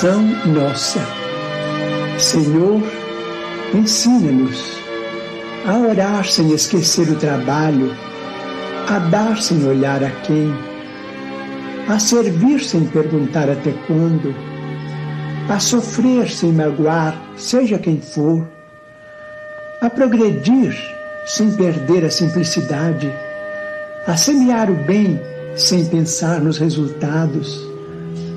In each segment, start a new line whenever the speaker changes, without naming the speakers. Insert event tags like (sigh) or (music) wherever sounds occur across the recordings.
oração nossa. Senhor, ensina-nos a orar sem esquecer o trabalho, a dar sem olhar a quem, a servir sem perguntar até quando, a sofrer sem magoar, seja quem for, a progredir sem perder a simplicidade, a semear o bem sem pensar nos resultados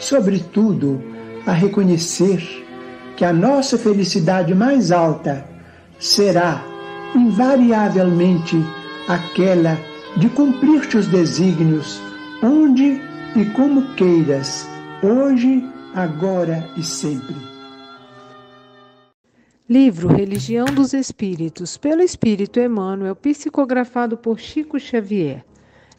sobretudo, a reconhecer que a nossa felicidade mais alta será, invariavelmente, aquela de cumprir teus desígnios, onde e como queiras, hoje, agora e sempre.
Livro Religião dos Espíritos, pelo Espírito Emmanuel, psicografado por Chico Xavier.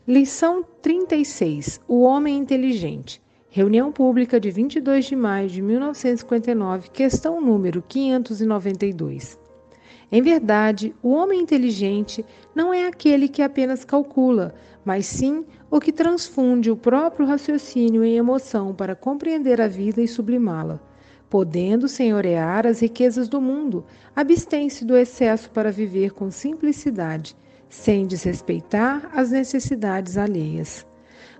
Lição 36: O Homem Inteligente. Reunião Pública de 22 de maio de 1959, questão número 592. Em verdade, o homem inteligente não é aquele que apenas calcula, mas sim o que transfunde o próprio raciocínio em emoção para compreender a vida e sublimá-la. Podendo senhorear as riquezas do mundo, abstém-se do excesso para viver com simplicidade, sem desrespeitar as necessidades alheias.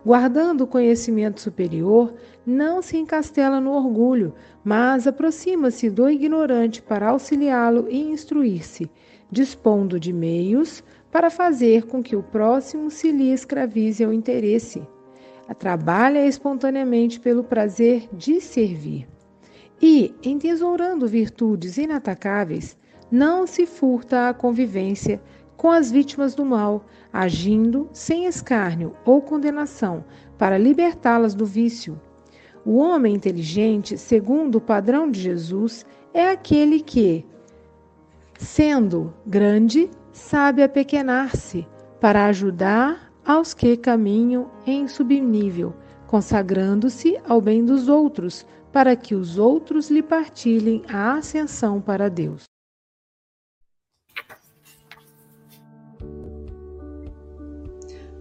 Guardando o conhecimento superior, não se encastela no orgulho, mas aproxima-se do ignorante para auxiliá-lo e instruir-se, dispondo de meios para fazer com que o próximo se lhe escravize ao interesse. Trabalha espontaneamente pelo prazer de servir. E, entesourando virtudes inatacáveis, não se furta à convivência com as vítimas do mal, agindo sem escárnio ou condenação para libertá-las do vício. O homem inteligente, segundo o padrão de Jesus, é aquele que, sendo grande, sabe apequenar-se para ajudar aos que caminham em subnível, consagrando-se ao bem dos outros, para que os outros lhe partilhem a ascensão para Deus.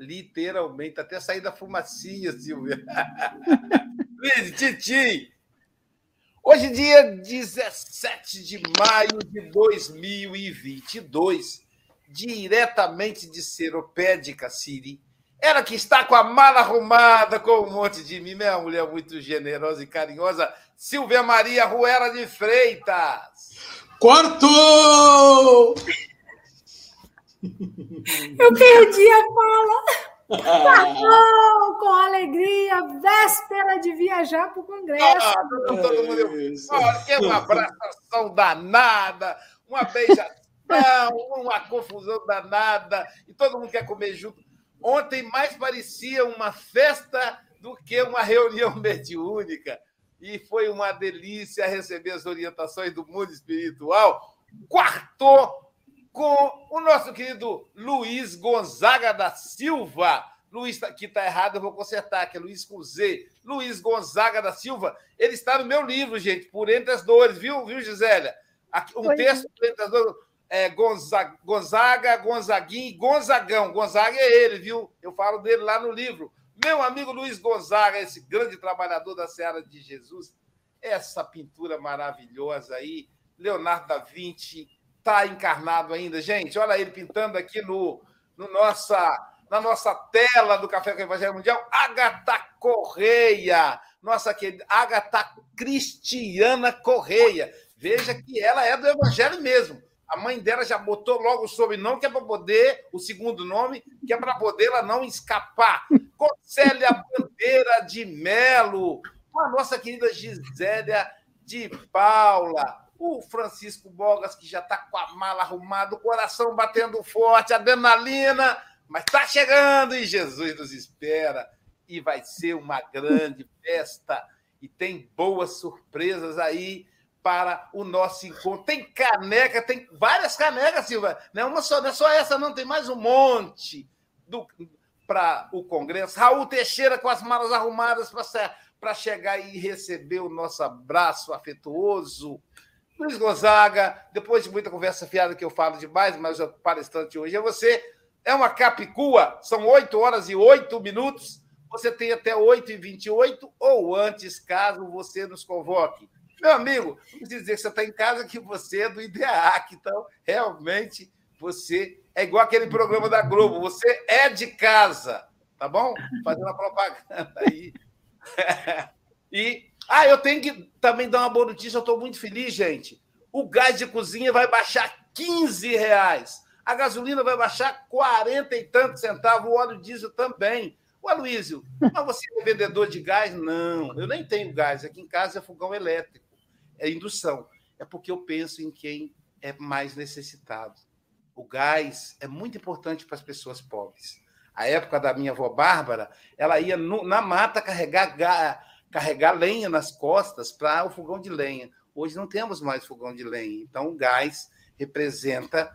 literalmente, até sair da fumacinha, Silvia. (laughs) Luiz, Titi. Hoje, dia 17 de maio de 2022, diretamente de Seropédica City, ela que está com a mala arrumada, com um monte de mim, é uma mulher muito generosa e carinhosa, Silvia Maria Ruela de Freitas.
Cortou! Eu perdi a fala. Passou com alegria, véspera de viajar para o Congresso. Ah, todo,
mundo, olha, que uma abraçação danada, uma beijação, uma confusão danada, e todo mundo quer comer junto. Ontem mais parecia uma festa do que uma reunião (laughs) mediúnica. E foi uma delícia receber as orientações do mundo espiritual. Quartou com o nosso querido Luiz Gonzaga da Silva. Luiz, tá, que está errado, eu vou consertar, que é Luiz com Z. Luiz Gonzaga da Silva. Ele está no meu livro, gente, Por Entre as Dores, viu, viu Gisélia? Um texto Por Entre as Dores. É, Gonzaga, Gonzaga, Gonzaguinho, Gonzagão. Gonzaga é ele, viu? Eu falo dele lá no livro. Meu amigo Luiz Gonzaga, esse grande trabalhador da Seara de Jesus, essa pintura maravilhosa aí, Leonardo da Vinci, está encarnado ainda. Gente, olha ele pintando aqui no, no nossa, na nossa tela do Café com o Evangelho Mundial, Agatha Correia, nossa querida Agatha Cristiana Correia. Veja que ela é do Evangelho mesmo. A mãe dela já botou logo o sobrenome, que é para poder, o segundo nome, que é para poder ela não escapar. (laughs) Célia Bandeira de Melo, com a nossa querida Gisélia de Paula, o Francisco Bogas, que já está com a mala arrumada, o coração batendo forte, adrenalina, mas está chegando e Jesus nos espera. E vai ser uma grande (laughs) festa. E tem boas surpresas aí para o nosso encontro. Tem caneca, tem várias canecas, Silva. Não é uma só, não é só essa, não, tem mais um monte para o Congresso. Raul Teixeira com as malas arrumadas para chegar e receber o nosso abraço afetuoso. Luiz Gonzaga, depois de muita conversa fiada que eu falo demais, mas o palestrante hoje é você. É uma capicua, são 8 horas e 8 minutos. Você tem até 8 e 28 ou antes, caso você nos convoque. Meu amigo, não dizer que você está em casa, que você é do IDEAC. Então, realmente, você é igual aquele programa da Globo. Você é de casa, tá bom? Fazendo a propaganda aí. (laughs) e ah, eu tenho que também dar uma boa notícia, eu estou muito feliz, gente. O gás de cozinha vai baixar 15 reais. A gasolina vai baixar 40 e tantos centavos, o óleo diesel também. O Aloysio, mas você é vendedor de gás? Não, eu nem tenho gás. Aqui em casa é fogão elétrico, é indução. É porque eu penso em quem é mais necessitado. O gás é muito importante para as pessoas pobres. A época da minha avó Bárbara, ela ia no, na mata carregar gás carregar lenha nas costas para o fogão de lenha. Hoje não temos mais fogão de lenha, então o gás representa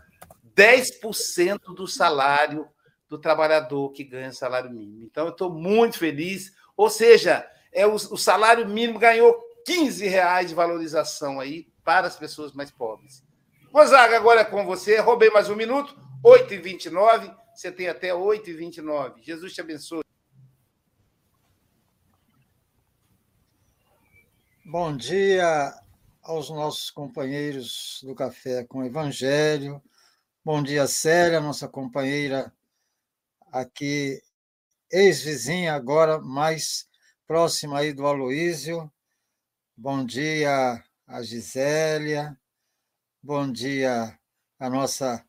10% do salário do trabalhador que ganha salário mínimo. Então, eu estou muito feliz. Ou seja, é o, o, salário mínimo ganhou 15 reais de valorização aí para as pessoas mais pobres. Gonzaga, agora é com você. Roubei mais um minuto. 8h29. Você tem até 8h29. Jesus te abençoe.
Bom dia aos nossos companheiros do Café com Evangelho. Bom dia, Célia, nossa companheira aqui, ex-vizinha, agora mais próxima aí do Aloísio. Bom dia a Gisélia. Bom dia a nossa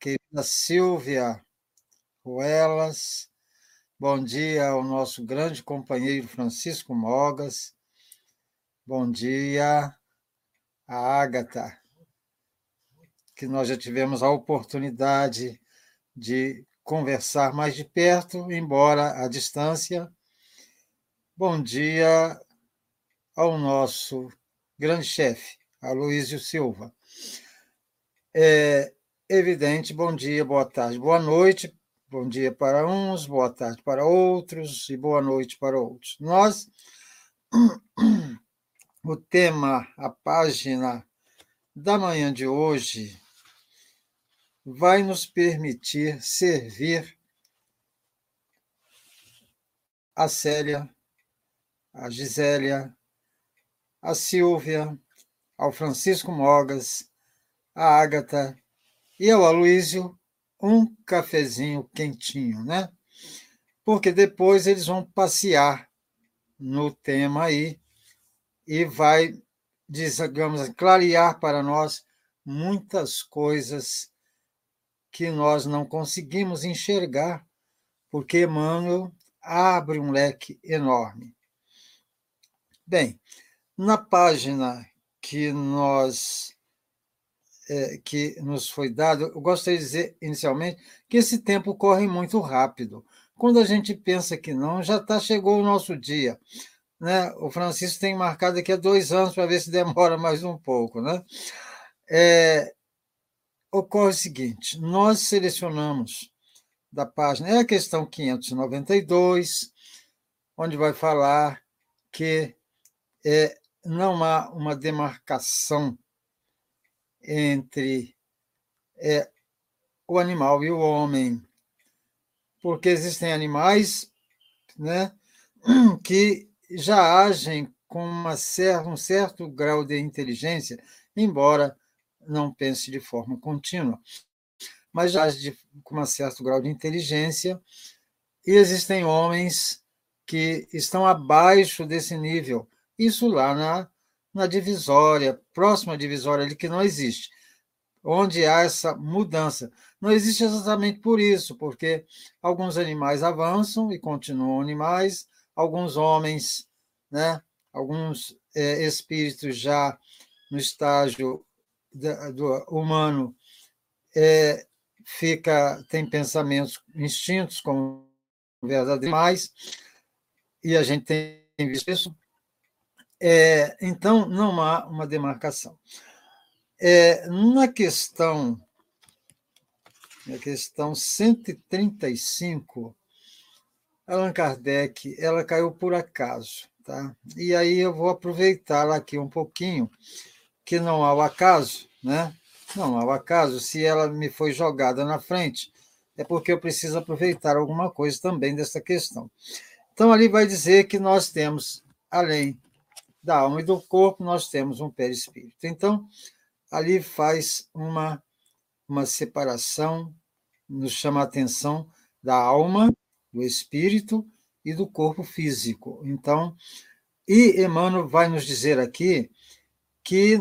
querida Silvia Ruelas. Bom dia ao nosso grande companheiro Francisco Mogas. Bom dia, a Ágata, que nós já tivemos a oportunidade de conversar mais de perto, embora à distância. Bom dia ao nosso grande chefe, Aloísio Silva. É evidente, bom dia, boa tarde, boa noite, bom dia para uns, boa tarde para outros e boa noite para outros. Nós o tema, a página da manhã de hoje, vai nos permitir servir a Célia, a Gisélia, a Silvia, ao Francisco Mogas, a Ágata e ao Aloísio um cafezinho quentinho, né? Porque depois eles vão passear no tema aí e vai, digamos, clarear para nós muitas coisas que nós não conseguimos enxergar porque Emmanuel abre um leque enorme. Bem, na página que nós é, que nos foi dado, eu gostaria de dizer inicialmente que esse tempo corre muito rápido. Quando a gente pensa que não, já tá, chegou o nosso dia. Né? O Francisco tem marcado aqui há dois anos para ver se demora (laughs) mais um pouco. Né? É, ocorre o seguinte: nós selecionamos da página, é a questão 592, onde vai falar que é, não há uma demarcação entre é, o animal e o homem, porque existem animais né, (clears throat) que já agem com uma certa, um certo grau de inteligência, embora não pense de forma contínua, mas já age de, com um certo grau de inteligência, e existem homens que estão abaixo desse nível, isso lá na, na divisória, próxima divisória ali, que não existe, onde há essa mudança. Não existe exatamente por isso, porque alguns animais avançam e continuam animais, alguns homens, né, alguns é, espíritos já no estágio da, do humano. É, fica tem pensamentos instintos como verdadeiros animais, e a gente tem visto isso. É, então, não há uma demarcação. É, na questão na questão 135, Allan Kardec, ela caiu por acaso, tá? E aí eu vou aproveitá-la aqui um pouquinho, que não há o acaso, né? Não há o acaso, se ela me foi jogada na frente, é porque eu preciso aproveitar alguma coisa também dessa questão. Então, ali vai dizer que nós temos, além da alma e do corpo, nós temos um perispírito. Então, ali faz uma, uma separação, nos chama a atenção da alma, do espírito e do corpo físico. Então, e Emmanuel vai nos dizer aqui que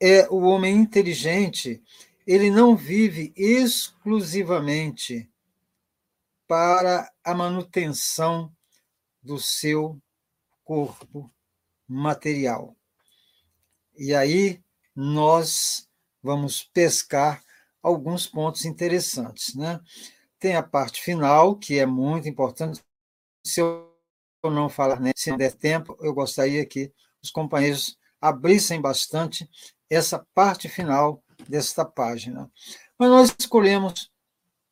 é o homem inteligente, ele não vive exclusivamente para a manutenção do seu corpo material. E aí nós vamos pescar alguns pontos interessantes. Né? Tem a parte final, que é muito importante. Se eu não falar, né, se der tempo, eu gostaria que os companheiros abrissem bastante essa parte final desta página. Mas nós escolhemos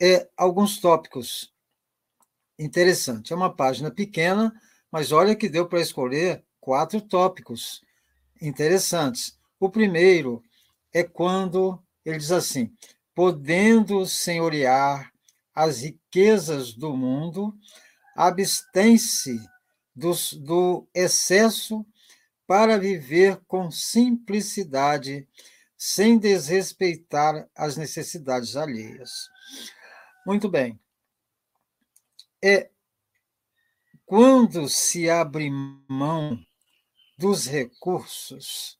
é, alguns tópicos interessantes. É uma página pequena, mas olha que deu para escolher quatro tópicos interessantes. O primeiro é quando ele diz assim: podendo senhorear as riquezas do mundo, abstém-se do, do excesso para viver com simplicidade, sem desrespeitar as necessidades alheias. Muito bem. É quando se abre mão dos recursos,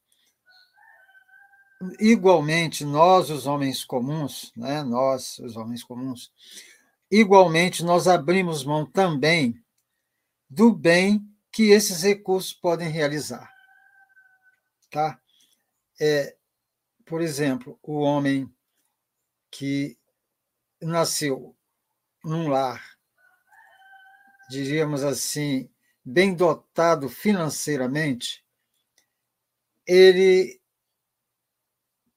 igualmente nós, os homens comuns, né, nós, os homens comuns, igualmente nós abrimos mão também do bem que esses recursos podem realizar. Tá? É, por exemplo, o homem que nasceu num lar, diríamos assim, bem dotado financeiramente, ele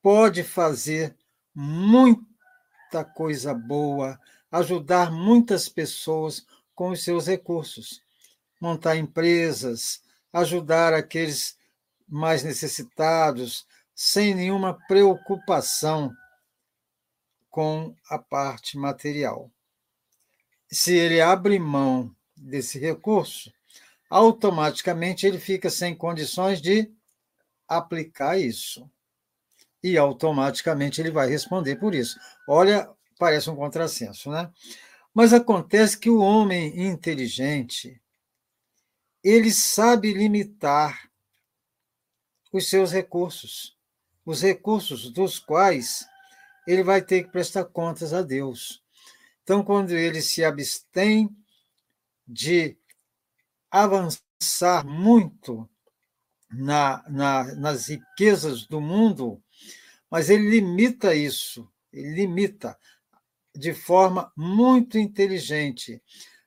pode fazer muita coisa boa, ajudar muitas pessoas com os seus recursos, montar empresas, ajudar aqueles mais necessitados, sem nenhuma preocupação com a parte material. Se ele abre mão desse recurso, automaticamente ele fica sem condições de aplicar isso. E automaticamente ele vai responder por isso. Olha, parece um contrassenso, né? Mas acontece que o homem inteligente, ele sabe limitar os seus recursos, os recursos dos quais ele vai ter que prestar contas a Deus. Então, quando ele se abstém de avançar muito na, na, nas riquezas do mundo, mas ele limita isso, ele limita de forma muito inteligente,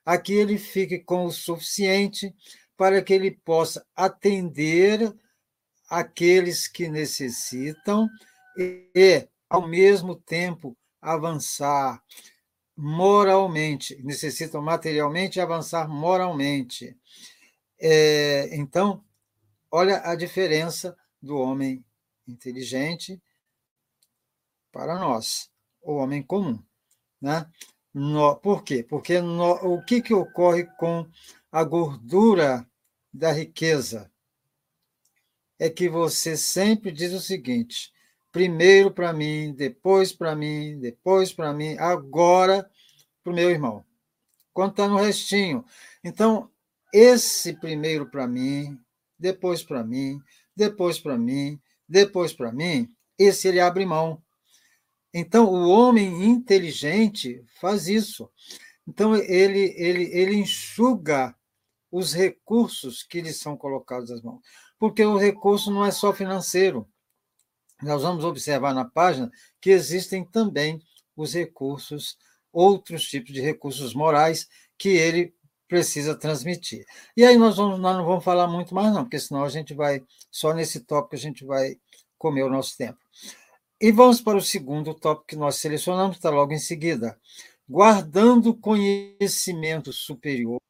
a que ele fique com o suficiente para que ele possa atender aqueles que necessitam e, ao mesmo tempo, avançar moralmente, necessitam materialmente avançar moralmente. É, então, olha a diferença do homem inteligente para nós, o homem comum. Né? No, por quê? Porque no, o que, que ocorre com a gordura da riqueza? É que você sempre diz o seguinte: primeiro para mim, depois para mim, depois para mim, agora para o meu irmão. Quando está no restinho. Então, esse primeiro para mim, depois para mim, depois para mim, depois para mim, esse ele abre mão. Então, o homem inteligente faz isso. Então, ele, ele, ele enxuga os recursos que lhe são colocados às mãos. Porque o recurso não é só financeiro. Nós vamos observar na página que existem também os recursos, outros tipos de recursos morais que ele precisa transmitir. E aí nós, vamos, nós não vamos falar muito mais, não, porque senão a gente vai, só nesse tópico a gente vai comer o nosso tempo. E vamos para o segundo tópico que nós selecionamos, está logo em seguida. Guardando conhecimento superior,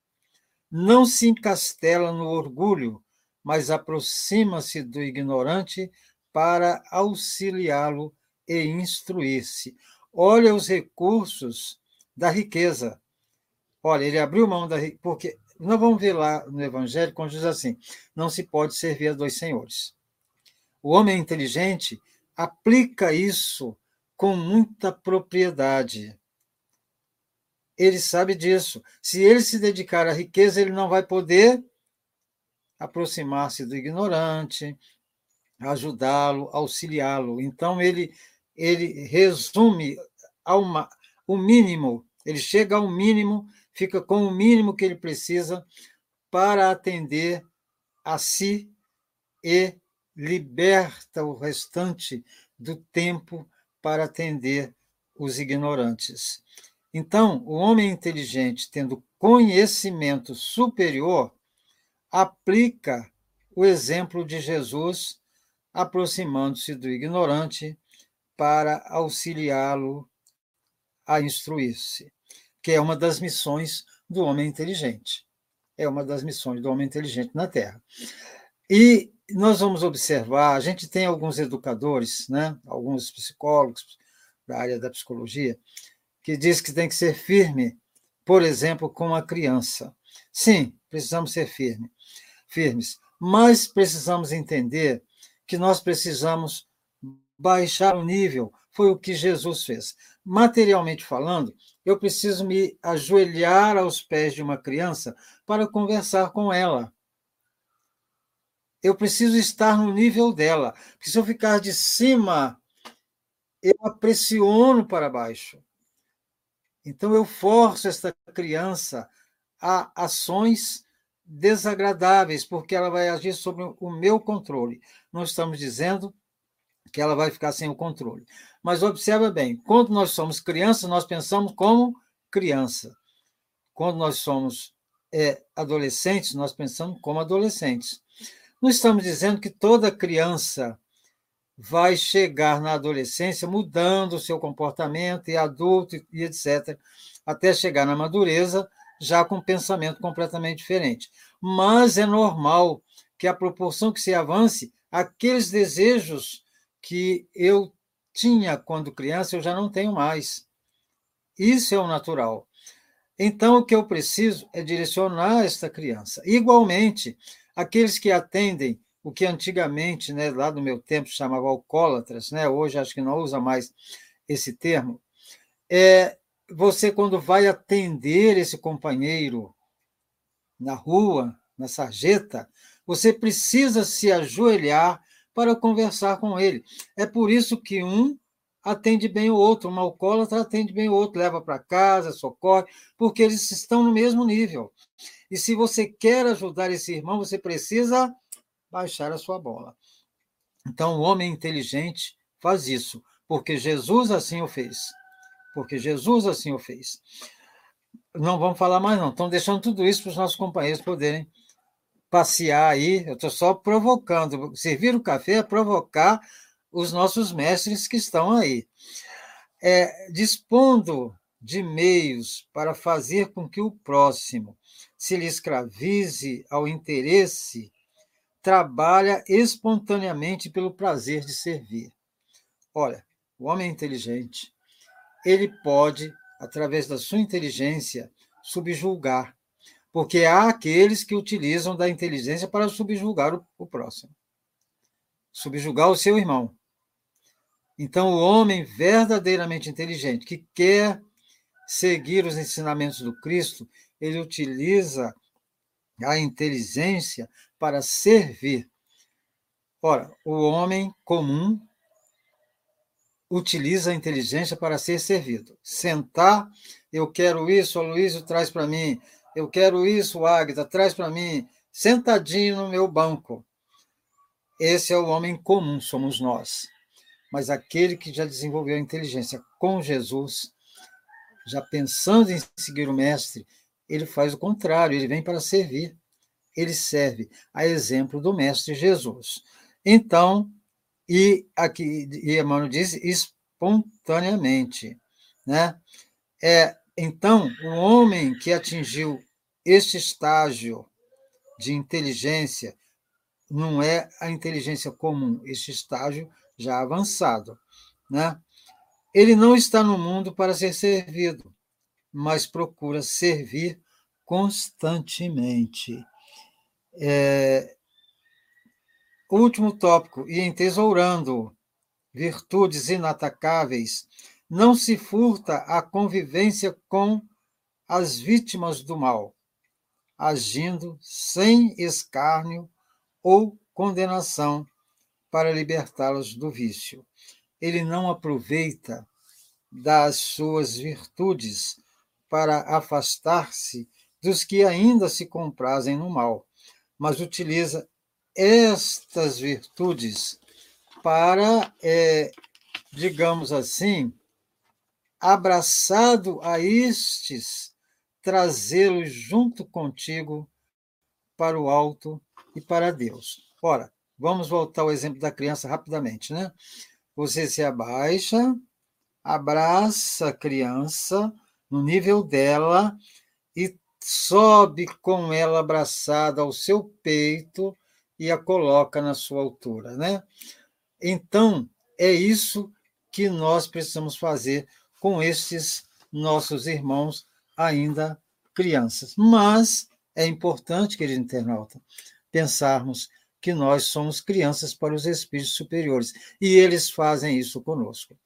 não se encastela no orgulho, mas aproxima-se do ignorante para auxiliá-lo e instruir-se. Olha os recursos da riqueza. Olha, ele abriu mão da riqueza, porque nós vamos ver lá no Evangelho quando diz assim: não se pode servir a dois senhores. O homem inteligente aplica isso com muita propriedade. Ele sabe disso. Se ele se dedicar à riqueza, ele não vai poder aproximar-se do ignorante, ajudá-lo, auxiliá-lo. Então ele ele resume ao o mínimo, ele chega ao mínimo, fica com o mínimo que ele precisa para atender a si e liberta o restante do tempo para atender os ignorantes. Então, o homem inteligente, tendo conhecimento superior, aplica o exemplo de Jesus, aproximando-se do ignorante para auxiliá-lo a instruir-se, que é uma das missões do homem inteligente. É uma das missões do homem inteligente na Terra. E nós vamos observar, a gente tem alguns educadores, né, alguns psicólogos da área da psicologia, que diz que tem que ser firme, por exemplo, com a criança. Sim, precisamos ser firme, firmes, mas precisamos entender que nós precisamos baixar o nível. Foi o que Jesus fez. Materialmente falando, eu preciso me ajoelhar aos pés de uma criança para conversar com ela eu preciso estar no nível dela. Porque se eu ficar de cima, eu a pressiono para baixo. Então eu forço esta criança a ações desagradáveis, porque ela vai agir sobre o meu controle. Não estamos dizendo que ela vai ficar sem o controle. Mas observa bem, quando nós somos crianças, nós pensamos como criança. Quando nós somos é, adolescentes, nós pensamos como adolescentes. Não estamos dizendo que toda criança vai chegar na adolescência mudando o seu comportamento e adulto e etc, até chegar na madureza já com um pensamento completamente diferente. Mas é normal que a proporção que se avance, aqueles desejos que eu tinha quando criança, eu já não tenho mais. Isso é o natural. Então, o que eu preciso é direcionar esta criança. Igualmente, aqueles que atendem o que antigamente, né, lá no meu tempo, chamava alcoólatras, né, hoje acho que não usa mais esse termo, é você, quando vai atender esse companheiro na rua, na sarjeta, você precisa se ajoelhar para conversar com ele. É por isso que um atende bem o outro, uma alcoólatra atende bem o outro, leva para casa, socorre, porque eles estão no mesmo nível. E se você quer ajudar esse irmão, você precisa baixar a sua bola. Então, o homem inteligente faz isso, porque Jesus assim o fez. Porque Jesus assim o fez. Não vamos falar mais, não. Estão deixando tudo isso para os nossos companheiros poderem passear aí. Eu estou só provocando. Servir o café é provocar os nossos mestres que estão aí. É, dispondo de meios para fazer com que o próximo se lhe escravize ao interesse, trabalha espontaneamente pelo prazer de servir. Olha, o homem inteligente, ele pode, através da sua inteligência, subjulgar, porque há aqueles que utilizam da inteligência para subjugar o, o próximo, subjugar o seu irmão. Então, o homem verdadeiramente inteligente, que quer seguir os ensinamentos do Cristo, ele utiliza a inteligência para servir. Ora, o homem comum utiliza a inteligência para ser servido. Sentar, eu quero isso, o Luísio traz para mim. Eu quero isso, Águida, traz para mim. Sentadinho no meu banco. Esse é o homem comum, somos nós mas aquele que já desenvolveu a inteligência com Jesus, já pensando em seguir o Mestre, ele faz o contrário, ele vem para servir. Ele serve a exemplo do Mestre Jesus. Então, e aqui e Emmanuel diz espontaneamente, né? É, então, o homem que atingiu este estágio de inteligência não é a inteligência comum, este estágio já avançado. Né? Ele não está no mundo para ser servido, mas procura servir constantemente. É... Último tópico, e entesourando virtudes inatacáveis, não se furta a convivência com as vítimas do mal, agindo sem escárnio ou condenação para libertá-los do vício. Ele não aproveita das suas virtudes para afastar-se dos que ainda se comprazem no mal, mas utiliza estas virtudes para, é, digamos assim, abraçado a estes, trazê-los junto contigo para o alto e para Deus. Ora, Vamos voltar ao exemplo da criança rapidamente, né? Você se abaixa, abraça a criança no nível dela e sobe com ela abraçada ao seu peito e a coloca na sua altura, né? Então, é isso que nós precisamos fazer com esses nossos irmãos ainda crianças. Mas é importante, querido internauta, pensarmos que nós somos crianças para os espíritos superiores. E eles fazem isso conosco.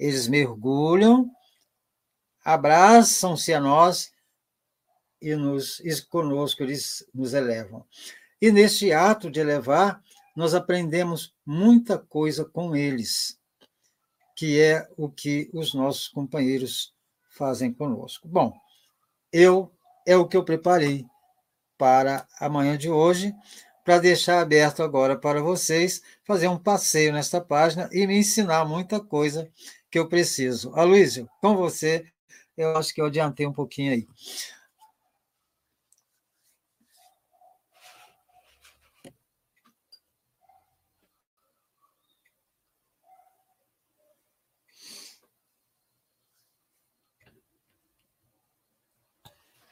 Eles mergulham, abraçam-se a nós e, nos, e conosco eles nos elevam. E neste ato de elevar, nós aprendemos muita coisa com eles, que é o que os nossos companheiros fazem conosco. Bom, eu é o que eu preparei para a manhã de hoje para deixar aberto agora para vocês fazer um passeio nesta página e me ensinar muita coisa que eu preciso. Aloysio, com você, eu acho que eu adiantei um pouquinho aí.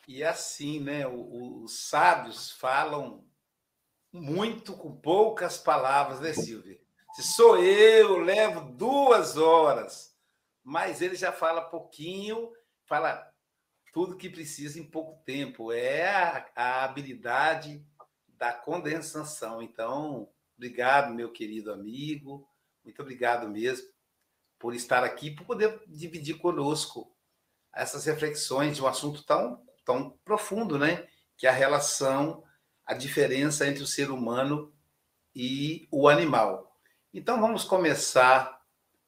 E assim, né? Os sábios falam muito com poucas palavras, né, Silvia? Se sou eu, levo duas horas. Mas ele já fala pouquinho, fala tudo que precisa em pouco tempo. É a, a habilidade da condensação. Então, obrigado, meu querido amigo. Muito obrigado mesmo por estar aqui, por poder dividir conosco essas reflexões de um assunto tão, tão profundo, né? Que é a relação a diferença entre o ser humano e o animal. Então vamos começar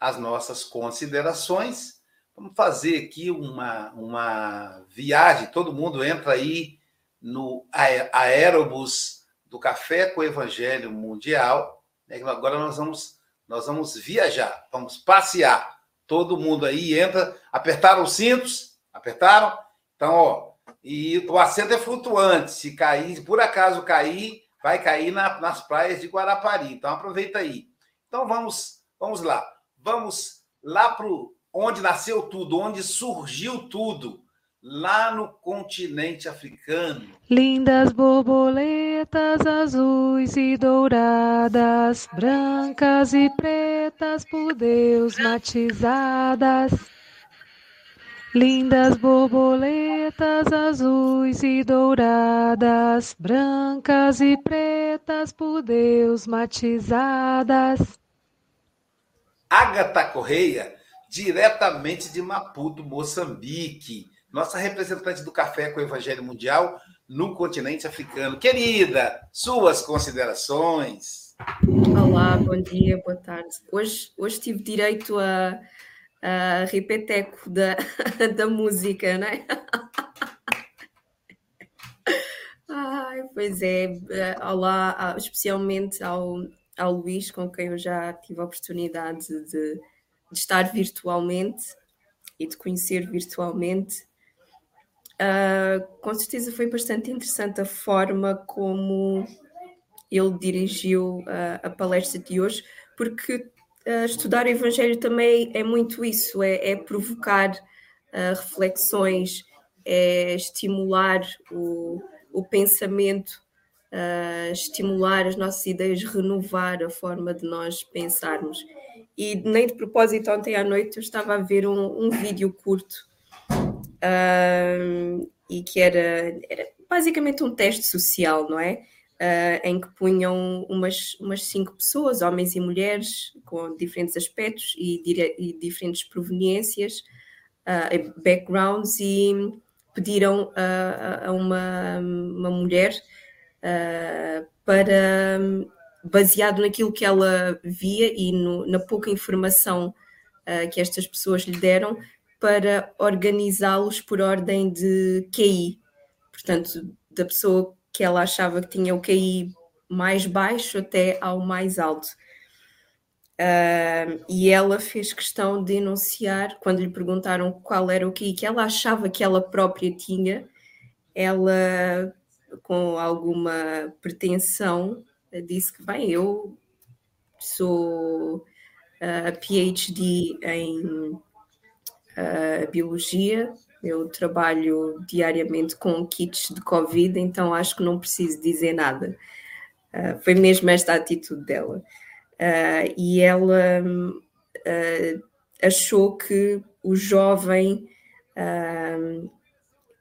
as nossas considerações. Vamos fazer aqui uma, uma viagem. Todo mundo entra aí no aerobus do Café com o Evangelho Mundial. Né? Agora nós vamos, nós vamos viajar, vamos passear. Todo mundo aí entra. Apertaram os cintos? Apertaram? Então, ó, e o assento é flutuante. Se cair, se por acaso cair, vai cair na, nas praias de Guarapari. Então aproveita aí. Então vamos, vamos lá. Vamos lá para onde nasceu tudo, onde surgiu tudo, lá no continente africano.
Lindas borboletas azuis e douradas, brancas e pretas por Deus matizadas. Lindas borboletas azuis e douradas, brancas e pretas por Deus matizadas.
Agatha Correia, diretamente de Maputo, Moçambique, nossa representante do Café com o Evangelho Mundial no continente africano. Querida, suas considerações.
Olá, bom dia, boa tarde. Hoje, hoje tive direito a, a repeteco da, (laughs) da música, não é? (laughs) Ai, pois é, olá, especialmente ao, ao Luís, com quem eu já tive a oportunidade de, de estar virtualmente e de conhecer virtualmente. Uh, com certeza foi bastante interessante a forma como ele dirigiu uh, a palestra de hoje, porque uh, estudar o Evangelho também é muito isso: é, é provocar reflexões, é estimular o, o pensamento estimular as nossas ideias, renovar a forma de nós pensarmos. E nem de propósito, ontem à noite eu estava a ver um, um vídeo curto uh, e que era, era, basicamente um teste social, não é? Uh, em que punham umas, umas cinco pessoas, homens e mulheres, com diferentes aspectos e, e diferentes proveniências, uh, backgrounds, e pediram a, a uma, uma mulher uh, para baseado naquilo que ela via e no, na pouca informação uh, que estas pessoas lhe deram, para organizá-los por ordem de QI. Portanto, da pessoa que ela achava que tinha o QI mais baixo até ao mais alto. Uh, e ela fez questão de enunciar, quando lhe perguntaram qual era o QI que ela achava que ela própria tinha, ela com alguma pretensão, disse que, bem, eu sou uh, PhD em uh, Biologia, eu trabalho diariamente com kits de Covid, então acho que não preciso dizer nada. Uh, foi mesmo esta a atitude dela. Uh, e ela achou que o jovem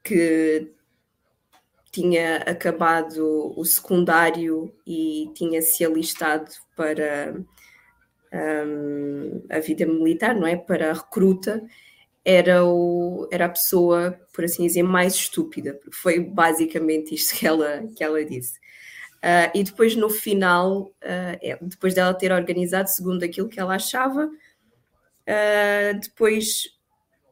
que tinha acabado o secundário e tinha se alistado para um, a vida militar, não é? Para a recruta, era, o, era a pessoa, por assim dizer, mais estúpida, foi basicamente isto que ela, que ela disse. Uh, e depois, no final, uh, depois dela ter organizado segundo aquilo que ela achava, uh, depois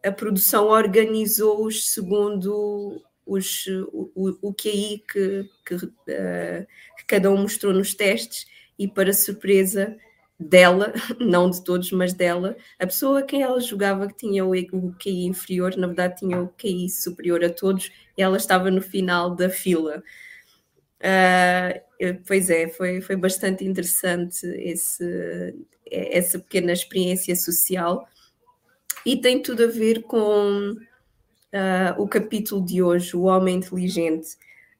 a produção organizou-os segundo os, o, o QI que, que, uh, que cada um mostrou nos testes e para surpresa dela, (laughs) não de todos, mas dela, a pessoa a quem ela julgava que tinha o, o QI inferior, na verdade tinha o QI superior a todos, e ela estava no final da fila. Uh, pois é, foi, foi bastante interessante esse, essa pequena experiência social e tem tudo a ver com uh, o capítulo de hoje, o homem inteligente.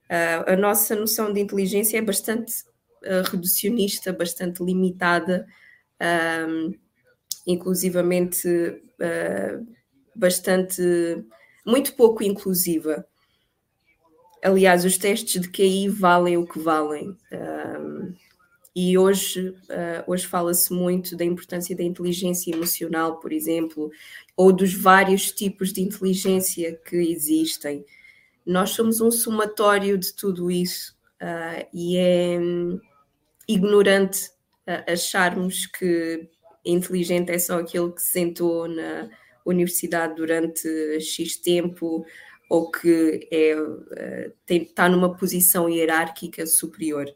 Uh, a nossa noção de inteligência é bastante uh, reducionista, bastante limitada, um, inclusivamente bastante, muito pouco inclusiva. Aliás, os testes de QI valem o que valem. E hoje, uh, hoje fala-se muito da importância da inteligência emocional, por exemplo, ou dos vários tipos de inteligência que existem. Nós somos um somatório de tudo isso uh, e é um, ignorante uh, acharmos que inteligente é só aquele que sentou na universidade durante X tempo ou que é, tem, está numa posição hierárquica superior.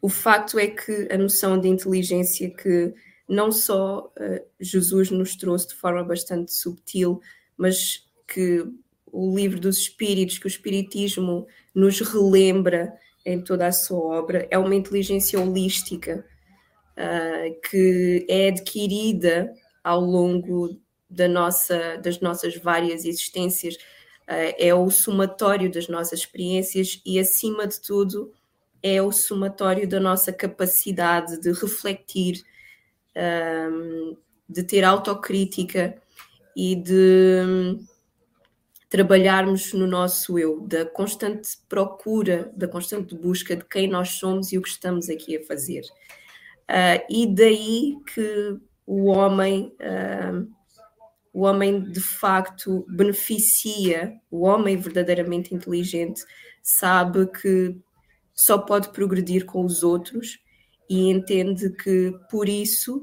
O facto é que a noção de inteligência que não só uh, Jesus nos trouxe de forma bastante subtil, mas que o livro dos Espíritos, que o Espiritismo nos relembra em toda a sua obra, é uma inteligência holística uh, que é adquirida ao longo da nossa, das nossas várias existências, uh, é o somatório das nossas experiências e, acima de tudo, é o somatório da nossa capacidade de refletir, um, de ter autocrítica e de trabalharmos no nosso eu, da constante procura, da constante busca de quem nós somos e o que estamos aqui a fazer. Uh, e daí que o homem, uh, o homem de facto beneficia, o homem verdadeiramente inteligente sabe que só pode progredir com os outros e entende que por isso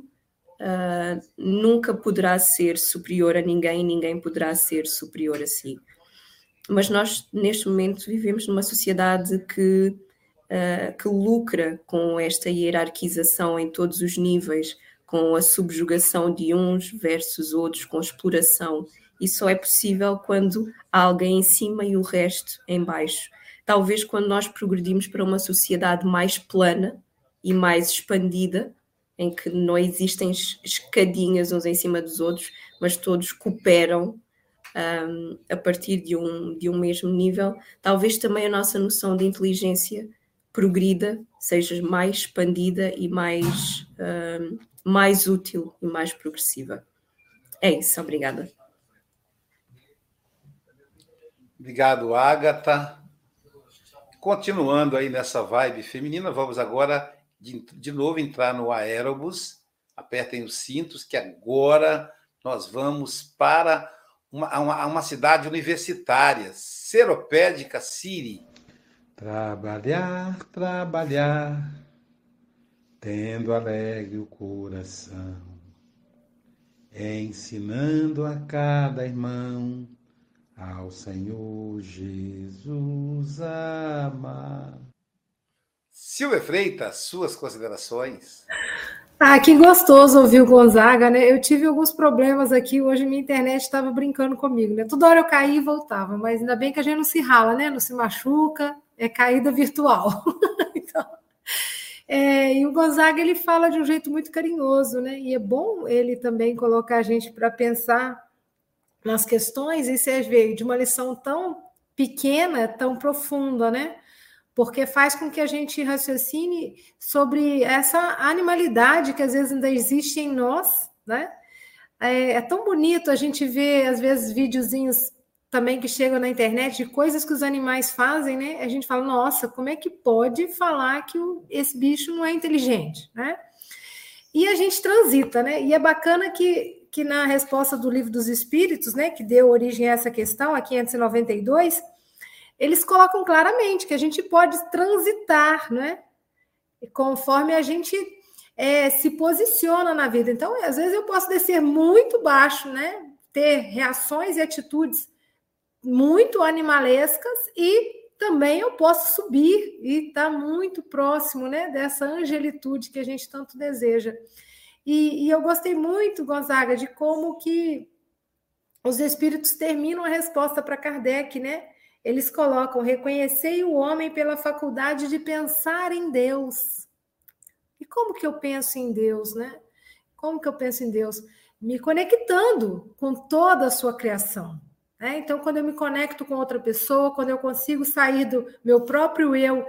uh, nunca poderá ser superior a ninguém, ninguém poderá ser superior a si. Mas nós, neste momento, vivemos numa sociedade que, uh, que lucra com esta hierarquização em todos os níveis, com a subjugação de uns versus outros, com exploração. E só é possível quando há alguém em cima e o resto em baixo. Talvez quando nós progredimos para uma sociedade mais plana e mais expandida, em que não existem escadinhas uns em cima dos outros, mas todos cooperam um, a partir de um, de um mesmo nível, talvez também a nossa noção de inteligência progrida seja mais expandida e mais, um, mais útil e mais progressiva. É isso, obrigada.
Obrigado, Agatha. Continuando aí nessa vibe feminina, vamos agora de, de novo entrar no aerobus. Apertem os cintos, que agora nós vamos para uma, uma, uma cidade universitária, Seropédica City.
Trabalhar, trabalhar, tendo alegre o coração, ensinando a cada irmão ao Senhor Jesus amar.
Silvia Freitas, suas considerações.
Ah, que gostoso ouvir o Gonzaga, né? Eu tive alguns problemas aqui, hoje minha internet estava brincando comigo, né? Toda hora eu caía e voltava, mas ainda bem que a gente não se rala, né? Não se machuca, é caída virtual. (laughs) então, é, e o Gonzaga ele fala de um jeito muito carinhoso, né? E é bom ele também colocar a gente para pensar nas questões e você vê de uma lição tão pequena, tão profunda, né? porque faz com que a gente raciocine sobre essa animalidade que às vezes ainda existe em nós, né? É, é, tão bonito a gente ver, às vezes, videozinhos também que chegam na internet de coisas que os animais fazem, né? A gente fala, nossa, como é que pode falar que esse bicho não é inteligente, né? E a gente transita, né? E é bacana que, que na resposta do livro dos Espíritos, né, que deu origem a essa questão, a 592, eles colocam claramente que a gente pode transitar, né? Conforme a gente é, se posiciona na vida. Então, às vezes eu posso descer muito baixo, né? Ter reações e atitudes muito animalescas e também eu posso subir e estar tá muito próximo, né? Dessa angelitude que a gente tanto deseja. E, e eu gostei muito, Gonzaga, de como que os espíritos terminam a resposta para Kardec, né? eles colocam: reconhecei o homem pela faculdade de pensar em Deus. E como que eu penso em Deus, né? Como que eu penso em Deus? Me conectando com toda a sua criação. Né? Então, quando eu me conecto com outra pessoa, quando eu consigo sair do meu próprio eu,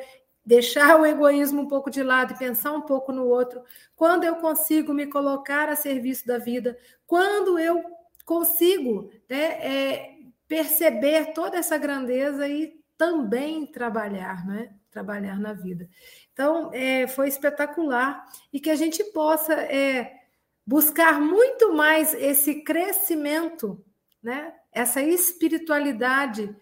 deixar o egoísmo um pouco de lado e pensar um pouco no outro, quando eu consigo me colocar a serviço da vida, quando eu consigo né, é, perceber toda essa grandeza e também trabalhar, né? Trabalhar na vida. Então, é, foi espetacular e que a gente possa é, buscar muito mais esse crescimento, né? Essa espiritualidade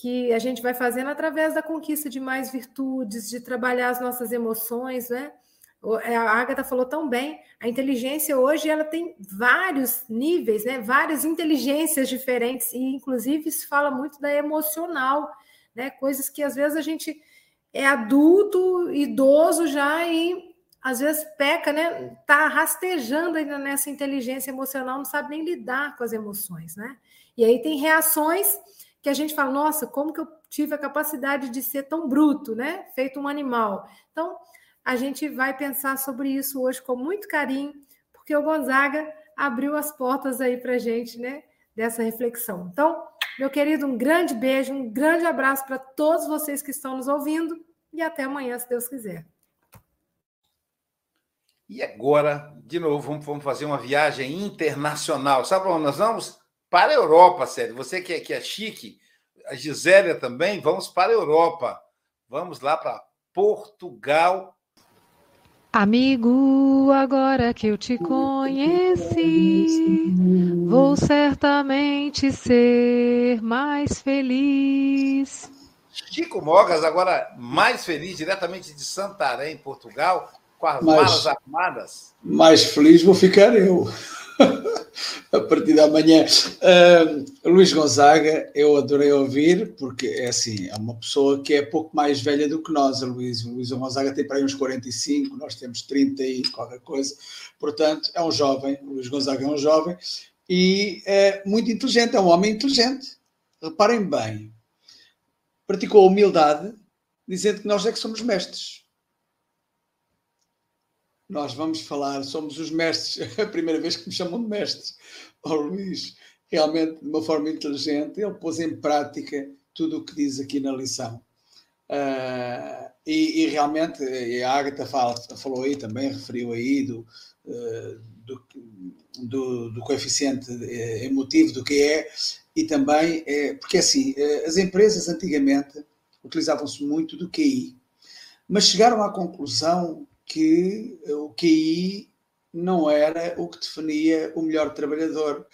que a gente vai fazendo através da conquista de mais virtudes, de trabalhar as nossas emoções, né? É, a Agatha falou tão bem, a inteligência hoje ela tem vários níveis, né? várias inteligências diferentes, e inclusive se fala muito da emocional, né? coisas que às vezes a gente é adulto, idoso já e às vezes peca, né? Tá rastejando ainda nessa inteligência emocional, não sabe nem lidar com as emoções, né? E aí tem reações que a gente fala, nossa, como que eu tive a capacidade de ser tão bruto, né? Feito um animal. Então, a gente vai pensar sobre isso hoje com muito carinho, porque o Gonzaga abriu as portas aí para gente, né? Dessa reflexão. Então, meu querido, um grande beijo, um grande abraço para todos vocês que estão nos ouvindo e até amanhã, se Deus quiser.
E agora, de novo, vamos fazer uma viagem internacional. Sabe onde nós vamos? Para a Europa, sério. Você que é, que é chique, a Gisélia também, vamos para a Europa. Vamos lá para Portugal
Amigo, agora que eu te conheci, vou certamente ser mais feliz.
Chico Mogas, agora mais feliz, diretamente de Santarém, Portugal, com as mais, malas armadas.
Mais feliz vou ficar eu. (laughs) a partir da manhã. Uh, Luís Gonzaga, eu adorei ouvir, porque é assim, é uma pessoa que é pouco mais velha do que nós, a Luís. O Luís Gonzaga tem para aí uns 45, nós temos 30 e qualquer coisa. Portanto, é um jovem, o Luís Gonzaga é um jovem e é muito inteligente, é um homem inteligente. Reparem bem, praticou a humildade, dizendo que nós é que somos mestres nós vamos falar, somos os mestres, é (laughs) a primeira vez que me chamam de mestres. O Luís, realmente, de uma forma inteligente, ele pôs em prática tudo o que diz aqui na lição. Uh, e, e, realmente, a Agatha fala, falou aí também, referiu aí do, uh, do, do, do, coeficiente eh, emotivo, do que é, e também, é, porque assim, as empresas antigamente utilizavam-se muito do QI, mas chegaram à conclusão que o QI não era o que definia o melhor trabalhador,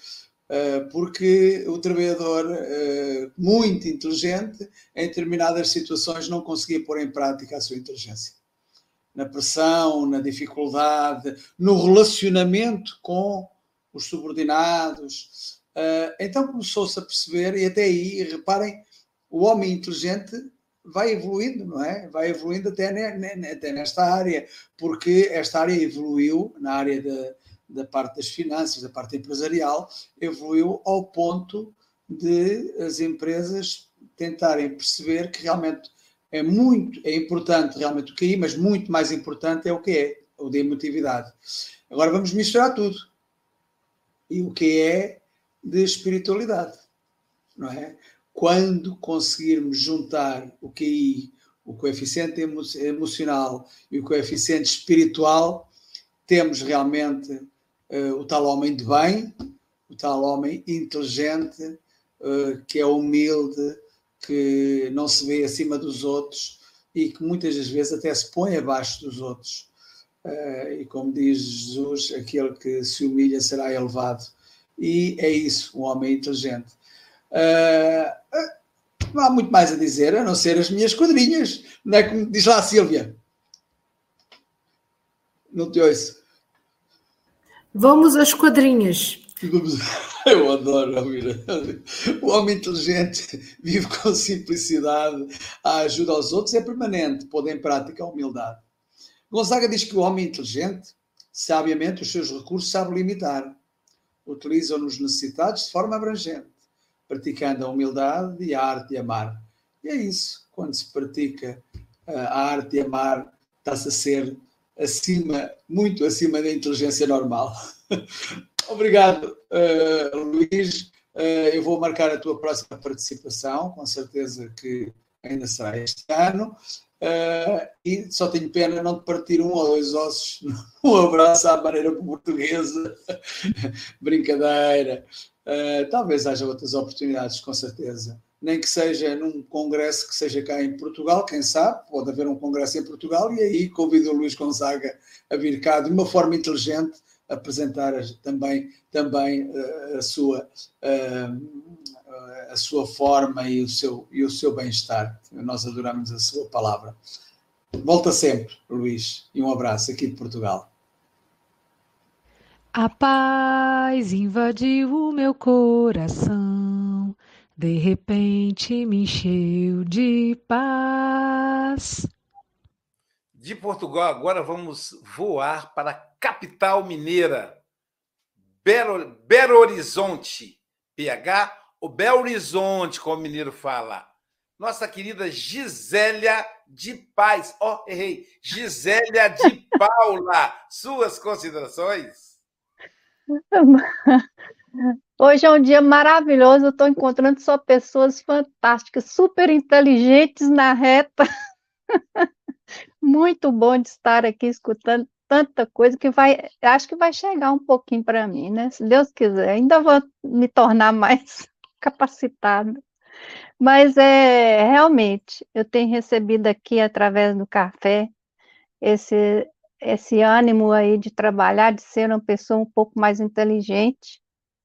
eh, porque o trabalhador eh, muito inteligente, em determinadas situações, não conseguia pôr em prática a sua inteligência. Na pressão, na dificuldade, no relacionamento com os subordinados. Eh, então começou-se a perceber, e até aí, reparem, o homem inteligente vai evoluindo, não é? Vai evoluindo até, ne, até nesta área, porque esta área evoluiu na área da, da parte das finanças, da parte empresarial, evoluiu ao ponto de as empresas tentarem perceber que realmente é muito, é importante realmente o QI, mas muito mais importante é o que é, o de emotividade. Agora vamos misturar tudo. E o que é de espiritualidade, não é? Quando conseguirmos juntar o QI, o coeficiente emo emocional e o coeficiente espiritual, temos realmente uh, o tal homem de bem, o tal homem inteligente, uh, que é humilde, que não se vê acima dos outros e que muitas das vezes até se põe abaixo dos outros. Uh, e como diz Jesus, aquele que se humilha será elevado. E é isso, um homem inteligente. Uh, não há muito mais a dizer, a não ser as minhas quadrinhas. Não é como diz lá a Silvia. Não te ouço.
Vamos às quadrinhas. (laughs)
Eu adoro ouvir. O homem inteligente vive com simplicidade. A ajuda aos outros é permanente. Pôr em prática a humildade. Gonzaga diz que o homem inteligente, sabiamente, os seus recursos sabe limitar. Utiliza-nos necessitados de forma abrangente praticando a humildade e a arte de amar. E é isso. Quando se pratica eh, a arte de amar, está-se a ser acima, muito acima da inteligência normal. (laughs) Obrigado, uh, Luís. Uh, eu vou marcar a tua próxima participação, com certeza que ainda será este ano. Uh, e só tenho pena não te partir um ou dois ossos. (laughs) Um abraço à maneira portuguesa. (laughs) Brincadeira. Uh, talvez haja outras oportunidades, com certeza. Nem que seja num congresso que seja cá em Portugal, quem sabe, pode haver um congresso em Portugal e aí convido o Luís Gonzaga a vir cá de uma forma inteligente apresentar também, também uh, a, sua, uh, a sua forma e o seu, e o seu bem-estar. Nós adoramos a sua palavra. Volta sempre, Luís, e um abraço aqui de Portugal.
A paz invadiu o meu coração, de repente me encheu de paz.
De Portugal, agora vamos voar para a capital mineira, Belo, Belo Horizonte, PH ou Belo Horizonte, como o mineiro fala. Nossa querida Gisélia de Paz. Ó, oh, errei. Gisélia de (laughs) Paula. Suas considerações? (laughs)
Hoje é um dia maravilhoso. Eu estou encontrando só pessoas fantásticas, super inteligentes na reta. (laughs) Muito bom de estar aqui escutando tanta coisa que vai, acho que vai chegar um pouquinho para mim, né? Se Deus quiser, ainda vou me tornar mais (laughs) capacitada. Mas é realmente, eu tenho recebido aqui através do café esse esse ânimo aí de trabalhar, de ser uma pessoa um pouco mais inteligente,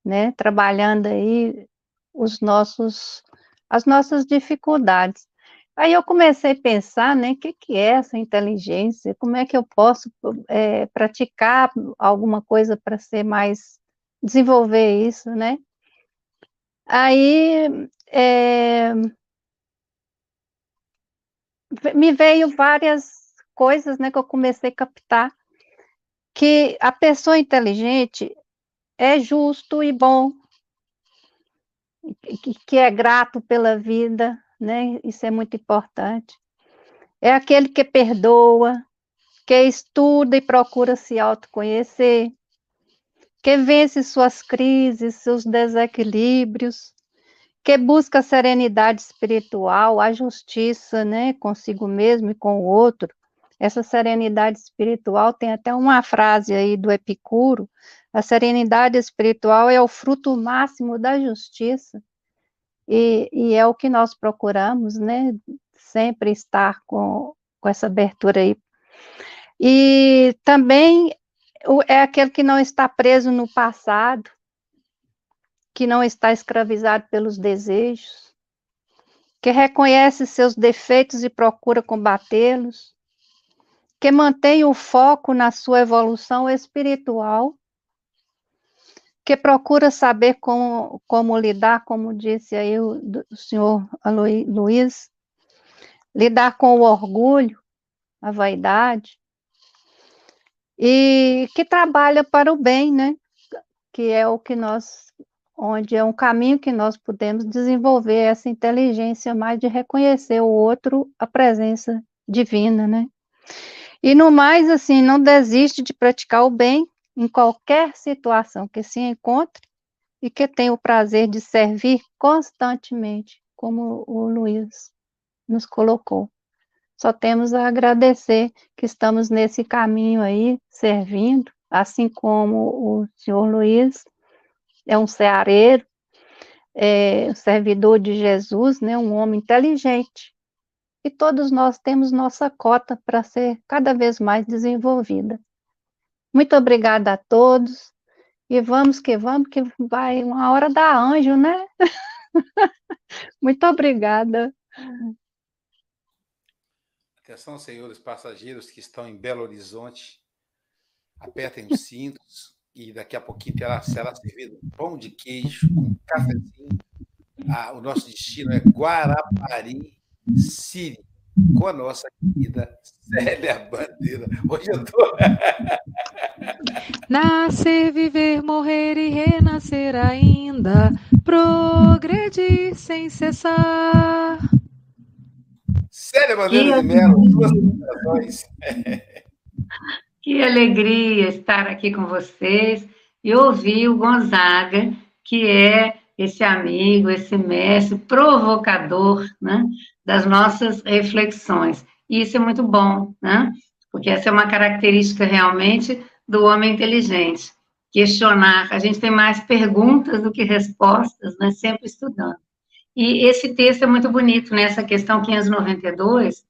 né? Trabalhando aí os nossos as nossas dificuldades. Aí eu comecei a pensar, né, o que, que é essa inteligência? Como é que eu posso é, praticar alguma coisa para ser mais desenvolver isso, né? Aí é, me veio várias coisas, né, que eu comecei a captar que a pessoa inteligente é justo e bom, que, é grato pela vida, né? Isso é muito importante. É aquele que perdoa, que estuda e procura se autoconhecer, que vence suas crises, seus desequilíbrios, que busca a serenidade espiritual, a justiça, né, consigo mesmo e com o outro. Essa serenidade espiritual tem até uma frase aí do Epicuro: a serenidade espiritual é o fruto máximo da justiça. E, e é o que nós procuramos, né? Sempre estar com, com essa abertura aí. E também é aquele que não está preso no passado, que não está escravizado pelos desejos, que reconhece seus defeitos e procura combatê-los, que mantém o foco na sua evolução espiritual, que procura saber como, como lidar, como disse aí o, o senhor Luiz, lidar com o orgulho, a vaidade, e que trabalha para o bem, né? Que é o que nós, onde é um caminho que nós podemos desenvolver essa inteligência mais de reconhecer o outro, a presença divina, né? E no mais, assim, não desiste de praticar o bem em qualquer situação que se encontre e que tenha o prazer de servir constantemente, como o Luiz nos colocou. Só temos a agradecer que estamos nesse caminho aí, servindo, assim como o senhor Luiz é um ceareiro, é servidor de Jesus, né, um homem inteligente. E todos nós temos nossa cota para ser cada vez mais desenvolvida. Muito obrigada a todos. E vamos que vamos, que vai uma hora da anjo, né? (laughs) Muito obrigada.
Atenção, senhores passageiros que estão em Belo Horizonte, apertem os cintos e daqui a pouquinho terá, será servido pão de queijo com cafezinho. Ah, o nosso destino é Guarapari City, com a nossa querida Célia Bandeira. Hoje eu estou. (laughs)
Nascer, viver, morrer e renascer ainda, progredir sem cessar.
Célia Bandeira de Mello, suas considerações. (laughs)
Que alegria estar aqui com vocês e ouvir o Gonzaga, que é esse amigo, esse mestre provocador né, das nossas reflexões. E isso é muito bom, né? Porque essa é uma característica realmente do homem inteligente. Questionar. A gente tem mais perguntas do que respostas, né? Sempre estudando. E esse texto é muito bonito, nessa né? questão 592,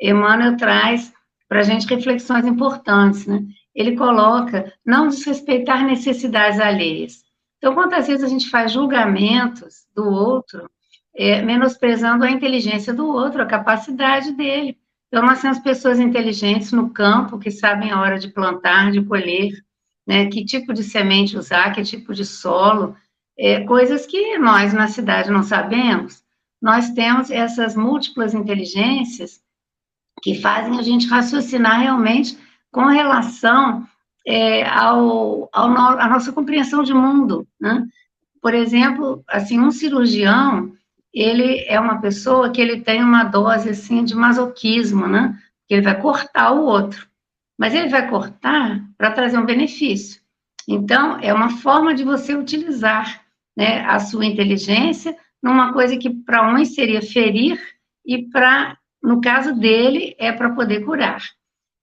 Emmanuel traz para a gente reflexões importantes, né? Ele coloca não desrespeitar necessidades alheias. Então, quantas vezes a gente faz julgamentos do outro, é, menosprezando a inteligência do outro, a capacidade dele. Então, nós temos pessoas inteligentes no campo que sabem a hora de plantar, de colher, né, que tipo de semente usar, que tipo de solo, é, coisas que nós na cidade não sabemos. Nós temos essas múltiplas inteligências que fazem a gente raciocinar realmente com relação é, ao, ao no, a nossa compreensão de mundo, né? Por exemplo, assim, um cirurgião, ele é uma pessoa que ele tem uma dose, assim, de masoquismo, né? Que ele vai cortar o outro. Mas ele vai cortar para trazer um benefício. Então, é uma forma de você utilizar né, a sua inteligência numa coisa que para uns seria ferir e para, no caso dele, é para poder curar.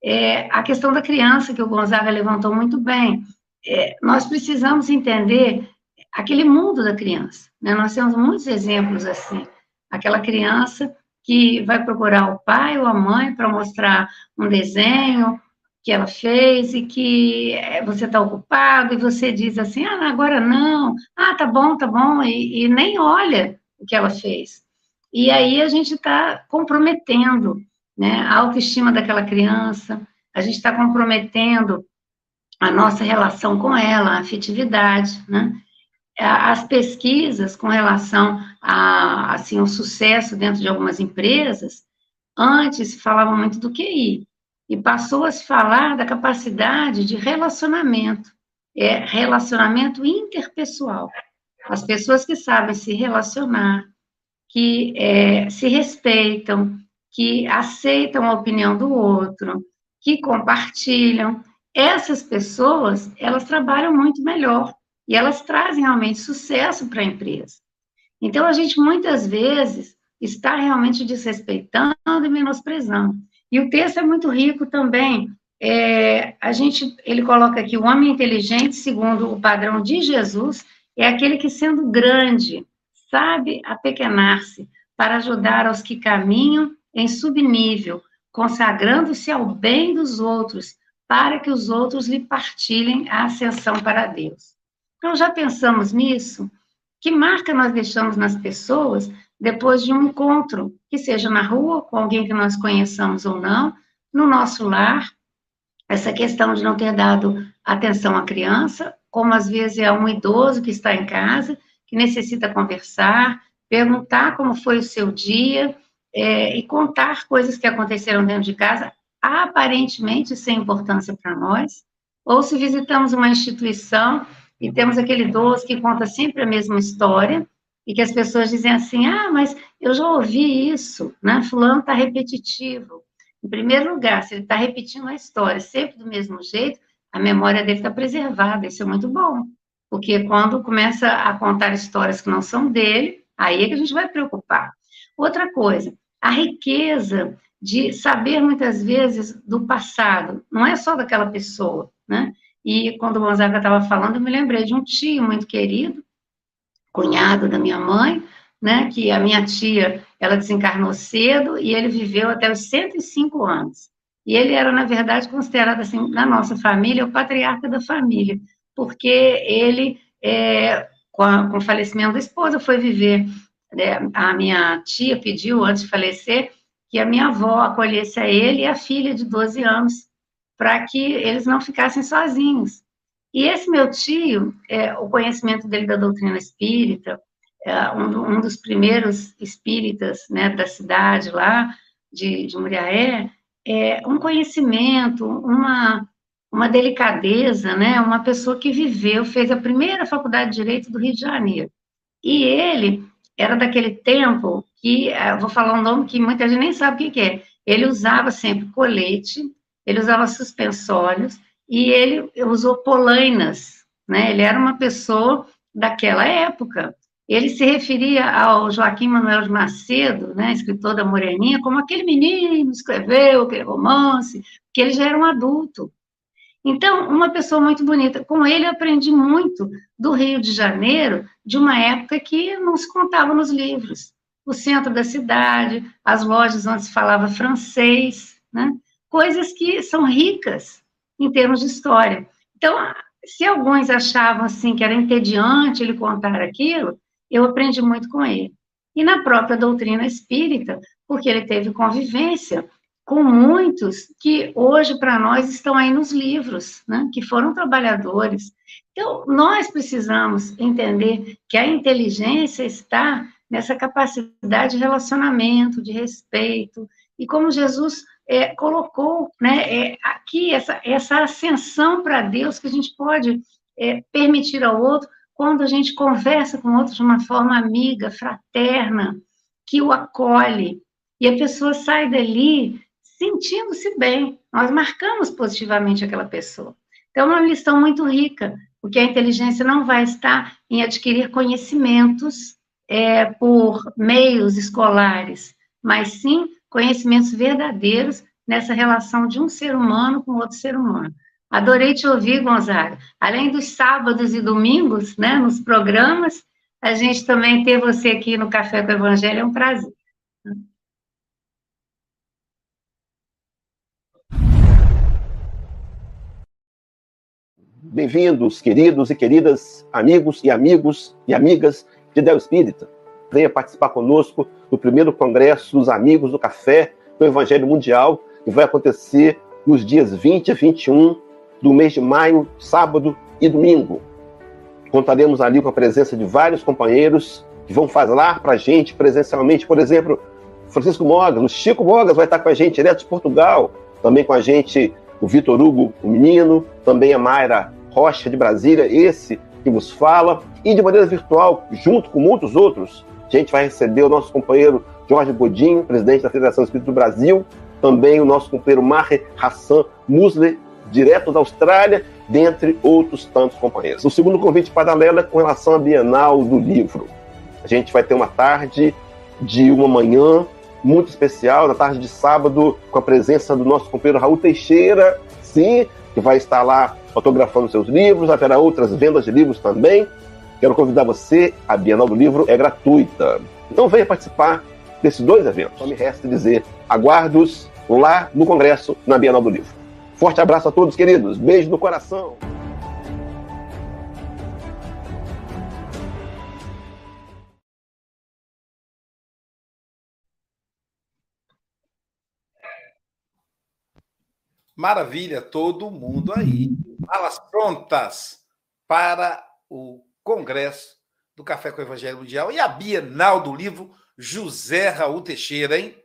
É, a questão da criança, que o Gonzaga levantou muito bem, é, nós precisamos entender aquele mundo da criança. Né? Nós temos muitos exemplos assim. Aquela criança que vai procurar o pai ou a mãe para mostrar um desenho que ela fez e que eh, você está ocupado e você diz assim, ah, agora não, ah, tá bom, tá bom, e, e nem olha o que ela fez. E aí a gente está comprometendo né, a autoestima daquela criança, a gente está comprometendo a nossa relação com ela, a afetividade, né? As pesquisas com relação a, assim, ao sucesso dentro de algumas empresas, antes falava muito do QI, e passou a se falar da capacidade de relacionamento, é, relacionamento interpessoal. As pessoas que sabem se relacionar, que é, se respeitam, que aceitam a opinião do outro, que compartilham, essas pessoas, elas trabalham muito melhor e elas trazem realmente sucesso para a empresa. Então, a gente muitas vezes está realmente desrespeitando e menosprezando. E o texto é muito rico também. É, a gente, ele coloca aqui, o homem inteligente, segundo o padrão de Jesus, é aquele que, sendo grande, sabe apequenar-se para ajudar aos que caminham em subnível, consagrando-se ao bem dos outros, para que os outros lhe partilhem a ascensão para Deus. Então, já pensamos nisso? Que marca nós deixamos nas pessoas depois de um encontro, que seja na rua, com alguém que nós conheçamos ou não, no nosso lar, essa questão de não ter dado atenção à criança, como às vezes é um idoso que está em casa, que necessita conversar, perguntar como foi o seu dia é, e contar coisas que aconteceram dentro de casa, aparentemente sem importância para nós, ou se visitamos uma instituição e temos aquele idoso que conta sempre a mesma história, e que as pessoas dizem assim, ah, mas eu já ouvi isso, né? Fulano está repetitivo. Em primeiro lugar, se ele está repetindo a história sempre do mesmo jeito, a memória dele está preservada, isso é muito bom. Porque quando começa a contar histórias que não são dele, aí é que a gente vai preocupar. Outra coisa, a riqueza de saber muitas vezes do passado, não é só daquela pessoa, né? E quando o Gonzaga estava falando, eu me lembrei de um tio muito querido, cunhado da minha mãe, né, que a minha tia, ela desencarnou cedo e ele viveu até os 105 anos. E ele era, na verdade, considerado, assim, na nossa família, o patriarca da família, porque ele, é, com, a, com, o falecimento da esposa, foi viver. Né, a minha tia pediu, antes de falecer, que a minha avó acolhesse a ele e a filha de 12 anos, para que eles não ficassem sozinhos. E esse meu tio, é, o conhecimento dele da doutrina espírita, é, um, um, dos primeiros espíritas né, da cidade lá, de, de Muriaé, é um conhecimento, uma, uma delicadeza, né, uma pessoa que viveu, fez a primeira faculdade de Direito do Rio de Janeiro. E ele era daquele tempo que, é, vou falar um nome que muita gente nem sabe o que é, ele usava sempre colete, ele usava suspensórios e ele usou polainas, né? Ele era uma pessoa daquela época. Ele se referia ao Joaquim Manuel de Macedo, né, escritor da Moreninha, como aquele menino escreveu aquele romance, que ele já era um adulto. Então, uma pessoa muito bonita. Com ele, eu aprendi muito do Rio de Janeiro, de uma época que não se contava nos livros. O centro da cidade, as lojas onde se falava francês, né? Coisas que são ricas em termos de história. Então, se alguns achavam assim que era entediante ele contar aquilo, eu aprendi muito com ele. E na própria doutrina espírita, porque ele teve convivência com muitos que hoje para nós estão aí nos livros, né? que foram trabalhadores. Então, nós precisamos entender que a inteligência está nessa capacidade de relacionamento, de respeito, e como Jesus é, colocou né, é, aqui essa, essa ascensão para Deus que a gente pode é, permitir ao outro quando a gente conversa com o outro de uma forma amiga, fraterna, que o acolhe, e a pessoa sai dali sentindo-se bem. Nós marcamos positivamente aquela pessoa. Então, é uma lição muito rica, porque a inteligência não vai estar em adquirir conhecimentos é, por meios escolares, mas sim conhecimentos verdadeiros nessa relação de um ser humano com outro ser humano. Adorei te ouvir, Gonzaga. Além dos sábados e domingos, né, nos programas, a gente também ter você aqui no Café com o Evangelho é um prazer.
Bem-vindos, queridos e queridas, amigos e amigos e amigas de Del Espírita. Venha participar conosco do primeiro congresso dos Amigos do Café do Evangelho Mundial, que vai acontecer nos dias 20 e 21 do mês de maio, sábado e domingo. Contaremos ali com a presença de vários companheiros que vão falar para a gente presencialmente, por exemplo, Francisco Mogas, o Chico Mogas vai estar com a gente direto de Portugal, também com a gente o Vitor Hugo, o menino, também a Mayra Rocha de Brasília, esse que vos fala, e de maneira virtual, junto com muitos outros, a gente vai receber o nosso companheiro Jorge Godinho, presidente da Federação Espírita do Brasil, também o nosso companheiro Maher Hassan Musler, direto da Austrália, dentre outros tantos companheiros. O segundo convite paralelo é com relação à Bienal do Livro. A gente vai ter uma tarde de uma manhã muito especial, na tarde de sábado, com a presença do nosso companheiro Raul Teixeira, sim, que vai estar lá fotografando seus livros, haverá outras vendas de livros também. Quero convidar você, a Bienal do Livro é gratuita. Então venha participar desses dois eventos. Só me resta dizer, aguardo-os lá no Congresso, na Bienal do Livro. Forte abraço a todos, queridos. Beijo no coração.
Maravilha, todo mundo aí. Malas prontas para o Congresso do Café com o Evangelho Mundial e a Bienal do Livro José Raul Teixeira, hein?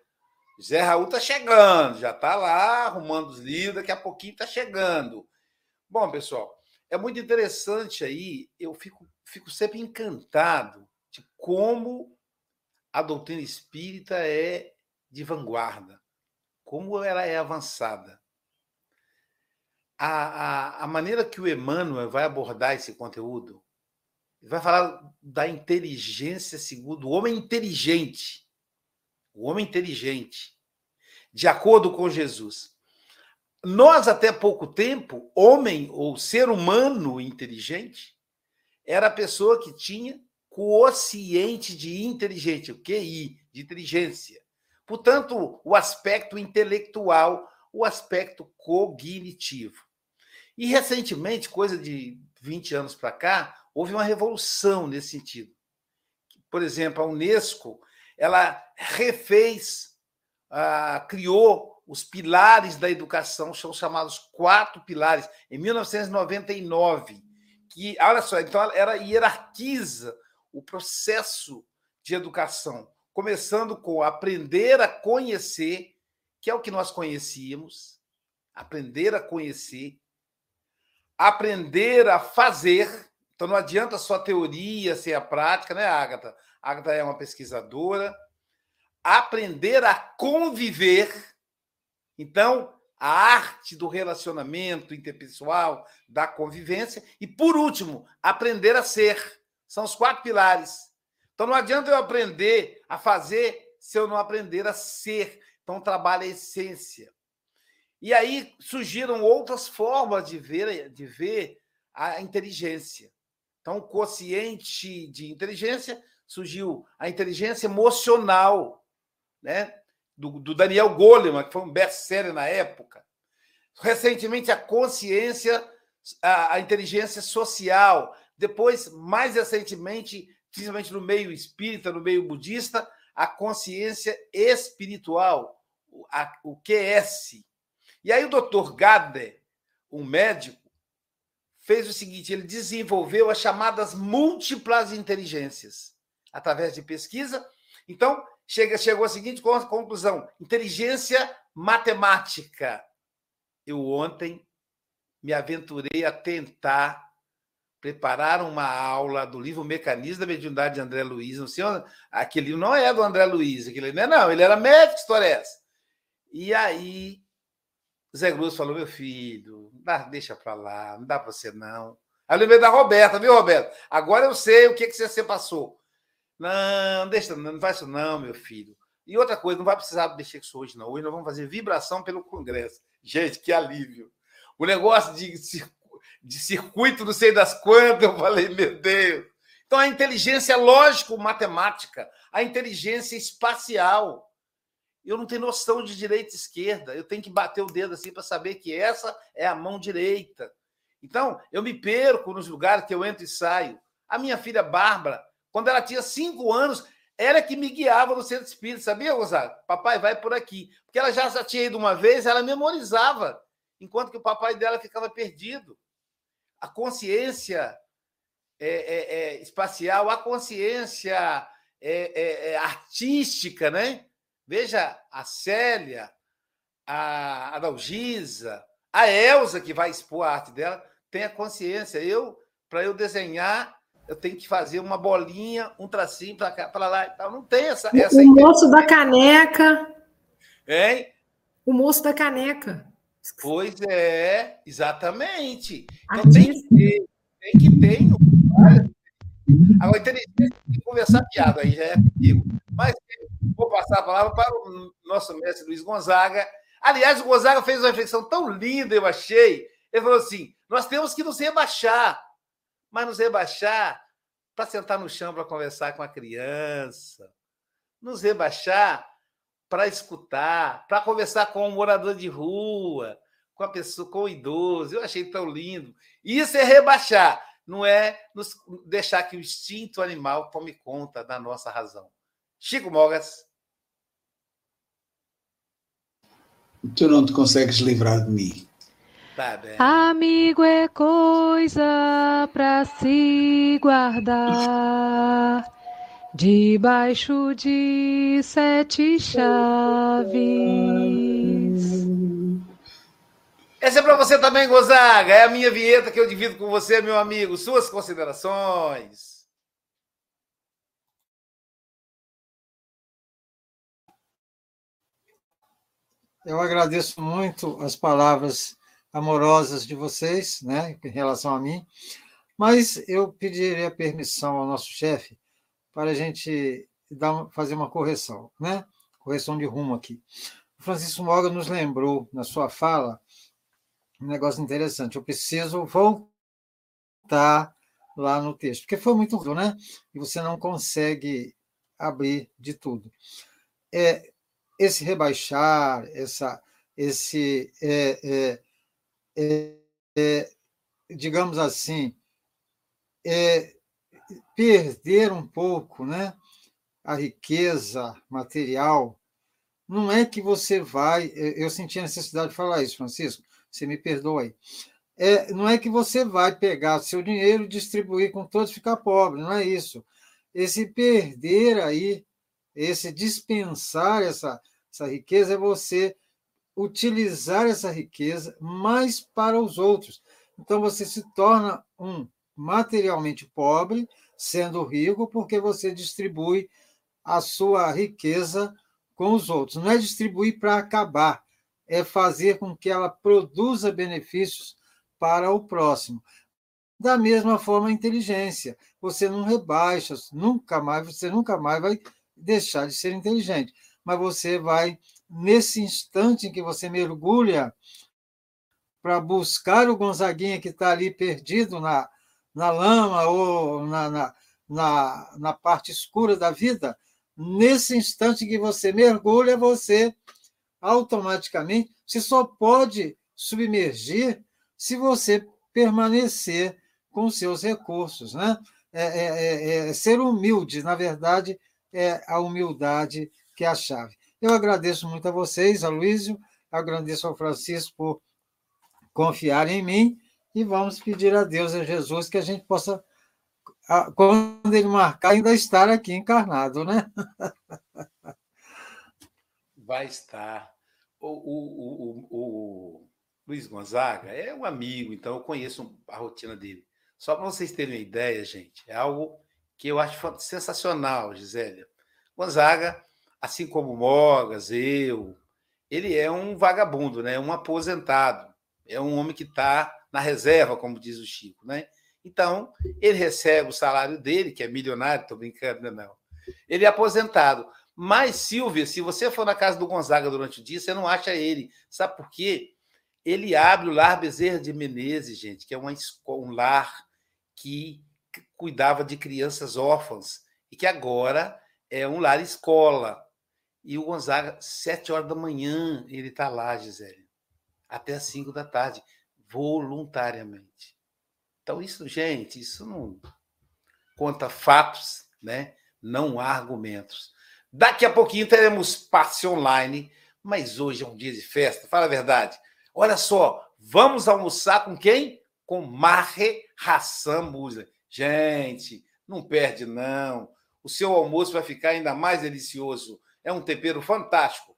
José Raul tá chegando, já tá lá arrumando os livros, daqui a pouquinho tá chegando. Bom, pessoal, é muito interessante aí, eu fico, fico sempre encantado de como a doutrina espírita é de vanguarda, como ela é avançada a, a, a maneira que o Emmanuel vai abordar esse conteúdo, vai falar da inteligência segundo o homem inteligente. O homem inteligente, de acordo com Jesus. Nós, até pouco tempo, homem ou ser humano inteligente, era a pessoa que tinha quociente de inteligente, o QI, de inteligência. Portanto, o aspecto intelectual, o aspecto cognitivo. E recentemente, coisa de 20 anos para cá, houve uma revolução nesse sentido. Por exemplo, a Unesco, ela refez, ah, criou os pilares da educação, são chamados quatro pilares, em 1999, que, olha só, então ela hierarquiza o processo de educação, começando com aprender a conhecer, que é o que nós conhecíamos, aprender a conhecer, aprender a fazer. Então não adianta só a teoria sem a prática, né, Agatha? A Agatha é uma pesquisadora. Aprender a conviver. Então, a arte do relacionamento interpessoal, da convivência. E, por último, aprender a ser. São os quatro pilares. Então, não adianta eu aprender a fazer se eu não aprender a ser. Então, trabalho a essência. E aí surgiram outras formas de ver, de ver a inteligência. Então, o quociente de inteligência surgiu a inteligência emocional, né? Do, do Daniel Goleman, que foi um best-seller na época. Recentemente, a consciência, a, a inteligência social. Depois, mais recentemente, principalmente no meio espírita, no meio budista, a consciência espiritual a, o QS. E aí o doutor Gade, um médico, fez o seguinte: ele desenvolveu as chamadas múltiplas inteligências através de pesquisa. Então, chega, chegou à seguinte conclusão: inteligência matemática. Eu ontem me aventurei a tentar preparar uma aula do livro Mecanismo da Mediunidade de André Luiz. Não sei, aquele livro não é do André Luiz, aquele não é, não, ele era médico, história é essa. E aí, Zé Cruz falou: meu filho, deixa para lá, não dá para você não. Aí eu lembrei da Roberta, viu, Roberta? Agora eu sei o que, que você passou. Não, deixa, não faz isso não, meu filho. E outra coisa, não vai precisar mexer com isso hoje, não. Hoje nós vamos fazer vibração pelo Congresso. Gente, que alívio. O negócio de de circuito, não sei das quantas. Eu falei, meu Deus. Então, a inteligência lógico-matemática, a inteligência espacial. Eu não tenho noção de direita e esquerda. Eu tenho que bater o dedo assim para saber que essa é a mão direita. Então, eu me perco nos lugares que eu entro e saio. A minha filha Bárbara, quando ela tinha cinco anos, ela que me guiava no centro espírita, sabia, Gonzaga? Papai, vai por aqui. Porque ela já, tinha ido uma vez, ela memorizava, enquanto que o papai dela ficava perdido a consciência é, é, é, espacial, a consciência é, é, é, artística, né? Veja a Célia, a Adalgisa, a Elsa, que vai expor a arte dela, tem a consciência. Eu, para eu desenhar, eu tenho que fazer uma bolinha, um tracinho para cá, para lá. Então, não tem essa. essa
o moço da caneca.
Hein?
O moço da caneca.
Pois é, exatamente. Então tem que ter, tem que ter. Agora, inteligência conversar piada aí, já é comigo. Mas vou passar a palavra para o nosso mestre Luiz Gonzaga. Aliás, o Gonzaga fez uma reflexão tão linda, eu achei. Ele falou assim: nós temos que nos rebaixar, mas nos rebaixar para sentar no chão para conversar com a criança, nos rebaixar para escutar, para conversar com um morador de rua, com a pessoa, com o idoso. Eu achei tão lindo. Isso é rebaixar, não é nos deixar que o instinto animal tome conta da nossa razão. Chico Mogas.
Tu não te consegues livrar de mim.
Tá Amigo é coisa para se guardar debaixo de sete chaves.
Essa é para você também, Gozaga. É a minha vinheta que eu divido com você, meu amigo. Suas considerações.
Eu agradeço muito as palavras amorosas de vocês, né, em relação a mim, mas eu pediria permissão ao nosso chefe para a gente dar, fazer uma correção, né? Correção de rumo aqui. O Francisco Moga nos lembrou, na sua fala, um negócio interessante. Eu preciso voltar lá no texto, porque foi muito ruim, né? E você não consegue abrir de tudo. É, esse rebaixar, essa, esse, é, é, é, é digamos assim, é, perder um pouco né, a riqueza material, não é que você vai. Eu senti a necessidade de falar isso, Francisco, você me perdoa aí. É, não é que você vai pegar seu dinheiro e distribuir com todos ficar pobre, não é isso. Esse perder aí, esse dispensar essa, essa riqueza é você utilizar essa riqueza mais para os outros. Então você se torna um materialmente pobre, sendo rico, porque você distribui a sua riqueza com os outros. Não é distribuir para acabar, é fazer com que ela produza benefícios para o próximo. Da mesma forma, a inteligência. Você não rebaixa, nunca mais, você nunca mais vai deixar de ser inteligente. Mas você vai, nesse instante em que você mergulha para buscar o Gonzaguinha que está ali perdido na, na lama ou na, na, na, na parte escura da vida, nesse instante que você mergulha, você automaticamente você só pode submergir se você permanecer com seus recursos, né? É, é, é, é, ser humilde, na verdade, é a humildade que é a chave. Eu agradeço muito a vocês, a Luísio, agradeço ao Francisco por confiar em mim e vamos pedir a Deus, a Jesus, que a gente possa, quando ele marcar, ainda estar aqui encarnado, né?
Vai estar. O, o, o, o, Luiz Gonzaga é um amigo, então eu conheço a rotina dele. Só para vocês terem uma ideia, gente, é algo que eu acho sensacional, Gisélia. Gonzaga, assim como Mogas, eu, ele é um vagabundo, né? um aposentado. É um homem que está na reserva, como diz o Chico. Né? Então, ele recebe o salário dele, que é milionário, estou brincando, não. Ele é aposentado. Mas, Silvia, se você for na casa do Gonzaga durante o dia, você não acha ele. Sabe por quê? Ele abre o Lar Bezerra de Menezes, gente, que é uma, um lar que cuidava de crianças órfãs e que agora é um lar escola. E o Gonzaga, sete horas da manhã, ele está lá, Gisele, até as cinco da tarde, voluntariamente. Então, isso, gente, isso não conta fatos, né? não há argumentos. Daqui a pouquinho teremos passe online, mas hoje é um dia de festa, fala a verdade. Olha só, vamos almoçar com quem? Com Marre Hassan Musa. Gente, não perde, não. O seu almoço vai ficar ainda mais delicioso. É um tempero fantástico.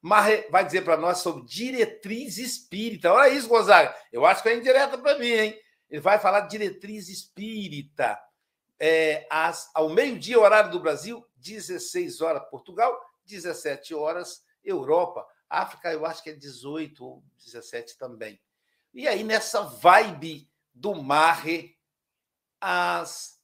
Marre vai dizer para nós sobre diretriz espírita. Olha isso, Gonzaga. Eu acho que é indireta para mim, hein? Ele vai falar diretriz espírita. É, às, ao meio-dia, horário do Brasil, 16 horas Portugal, 17 horas Europa. África, eu acho que é 18 ou 17 também. E aí, nessa vibe do Marre, às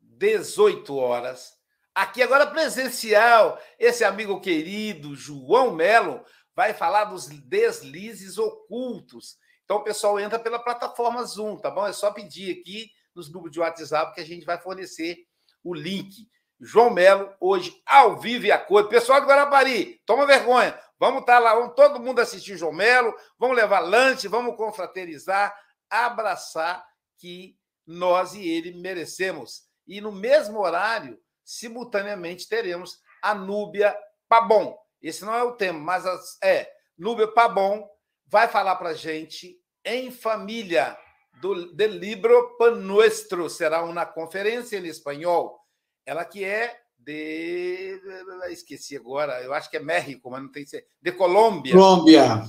18 horas. Aqui agora presencial, esse amigo querido João Melo vai falar dos deslizes ocultos. Então o pessoal entra pela plataforma Zoom, tá bom? É só pedir aqui nos grupos de WhatsApp que a gente vai fornecer o link. João Melo, hoje, ao vivo e a cor. Pessoal de Guarapari, toma vergonha. Vamos estar tá lá, vamos todo mundo assistir João Melo, vamos levar lanche, vamos confraternizar, abraçar, que nós e ele merecemos. E no mesmo horário, simultaneamente, teremos a Núbia Pabon. Esse não é o tema, mas é Núbia Pabon vai falar para gente em família do de Libro Pan Nuestro. Será uma conferência em espanhol. Ela que é de. Esqueci agora, eu acho que é México, mas não tem que ser. De Colômbia.
Colômbia.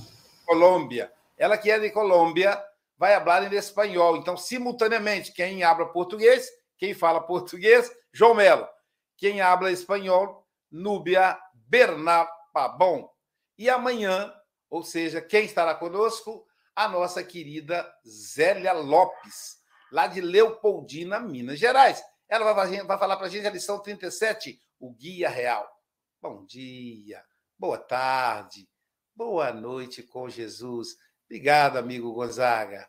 Colômbia. Ela que é de Colômbia vai falar em espanhol. Então, simultaneamente, quem habla português, quem fala português, João Melo. Quem habla espanhol, Núbia Bernapabon. E amanhã, ou seja, quem estará conosco? A nossa querida Zélia Lopes, lá de Leopoldina, Minas Gerais. Ela vai, vai falar para a gente a lição 37, o Guia Real. Bom dia, boa tarde, boa noite com Jesus. Obrigado, amigo Gonzaga.